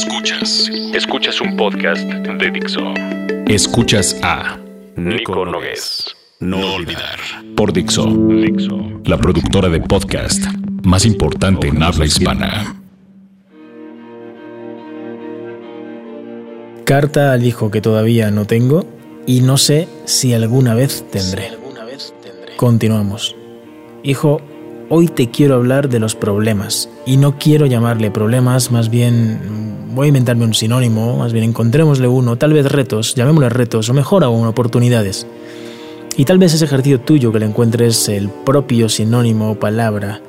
Escuchas. Escuchas un podcast de Dixo. Escuchas a Nico Nogués. No olvidar. por Dixo, Dixo. la productora de podcast más importante en habla hispana. Carta al hijo que todavía no tengo y no sé si alguna vez tendré. Continuamos. Hijo, hoy te quiero hablar de los problemas y no quiero llamarle problemas, más bien voy a inventarme un sinónimo, más bien encontrémosle uno, tal vez retos, llamémosle retos o mejor aún oportunidades. Y tal vez ese ejercicio tuyo que le encuentres el propio sinónimo o palabra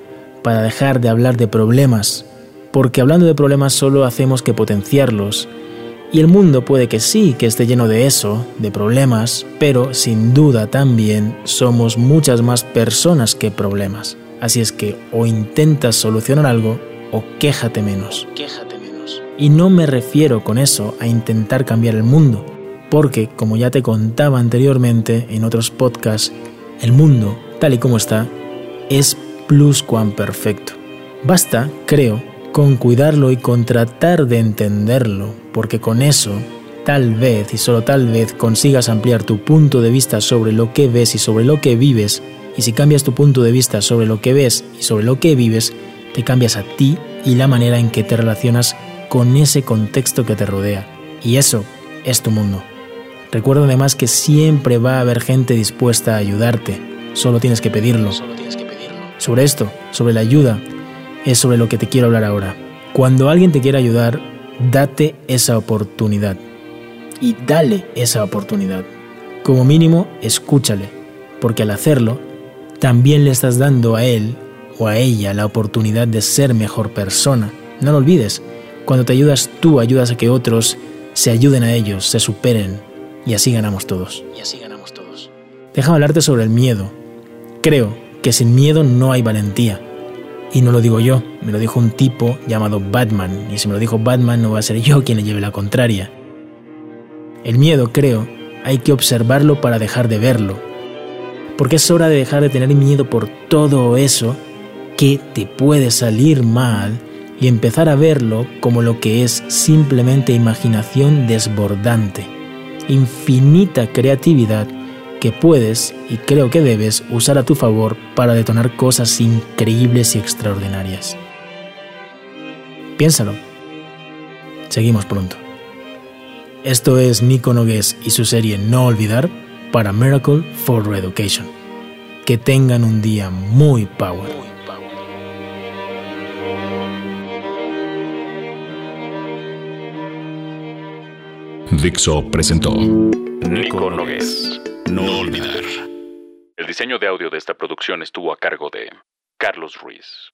para dejar de hablar de problemas, porque hablando de problemas solo hacemos que potenciarlos y el mundo puede que sí, que esté lleno de eso, de problemas, pero sin duda también somos muchas más personas que problemas. Así es que o intentas solucionar algo o quéjate menos. Quéjate Y no me refiero con eso a intentar cambiar el mundo, porque como ya te contaba anteriormente en otros podcasts, el mundo, tal y como está, es perfecto. Basta, creo, con cuidarlo y con tratar de entenderlo, porque con eso, tal vez y solo tal vez consigas ampliar tu punto de vista sobre lo que ves y sobre lo que vives, y si cambias tu punto de vista sobre lo que ves y sobre lo que vives, te cambias a ti y la manera en que te relacionas con ese contexto que te rodea. Y eso es tu mundo. Recuerda además que siempre va a haber gente dispuesta a ayudarte, solo tienes que pedirlo. Sobre esto, sobre la ayuda, es sobre lo que te quiero hablar ahora. Cuando alguien te quiera ayudar, date esa oportunidad. Y dale esa oportunidad. Como mínimo, escúchale, porque al hacerlo, también le estás dando a él o a ella la oportunidad de ser mejor persona. No lo olvides, cuando te ayudas tú, ayudas a que otros se ayuden a ellos, se superen, y así ganamos todos. Y así ganamos todos. Déjame hablarte sobre el miedo. Creo que sin miedo no hay valentía. Y no lo digo yo, me lo dijo un tipo llamado Batman, y si me lo dijo Batman no va a ser yo quien le lleve la contraria. El miedo, creo, hay que observarlo para dejar de verlo. Porque es hora de dejar de tener miedo por todo eso que te puede salir mal y empezar a verlo como lo que es simplemente imaginación desbordante, infinita creatividad que puedes y creo que debes usar a tu favor para detonar cosas increíbles y extraordinarias. Piénsalo. Seguimos pronto. Esto es Nico Nogués y su serie No Olvidar para Miracle for Education. Que tengan un día muy power. Dixo presentó Nico Nogués. No olvidar. El diseño de audio de esta producción estuvo a cargo de Carlos Ruiz.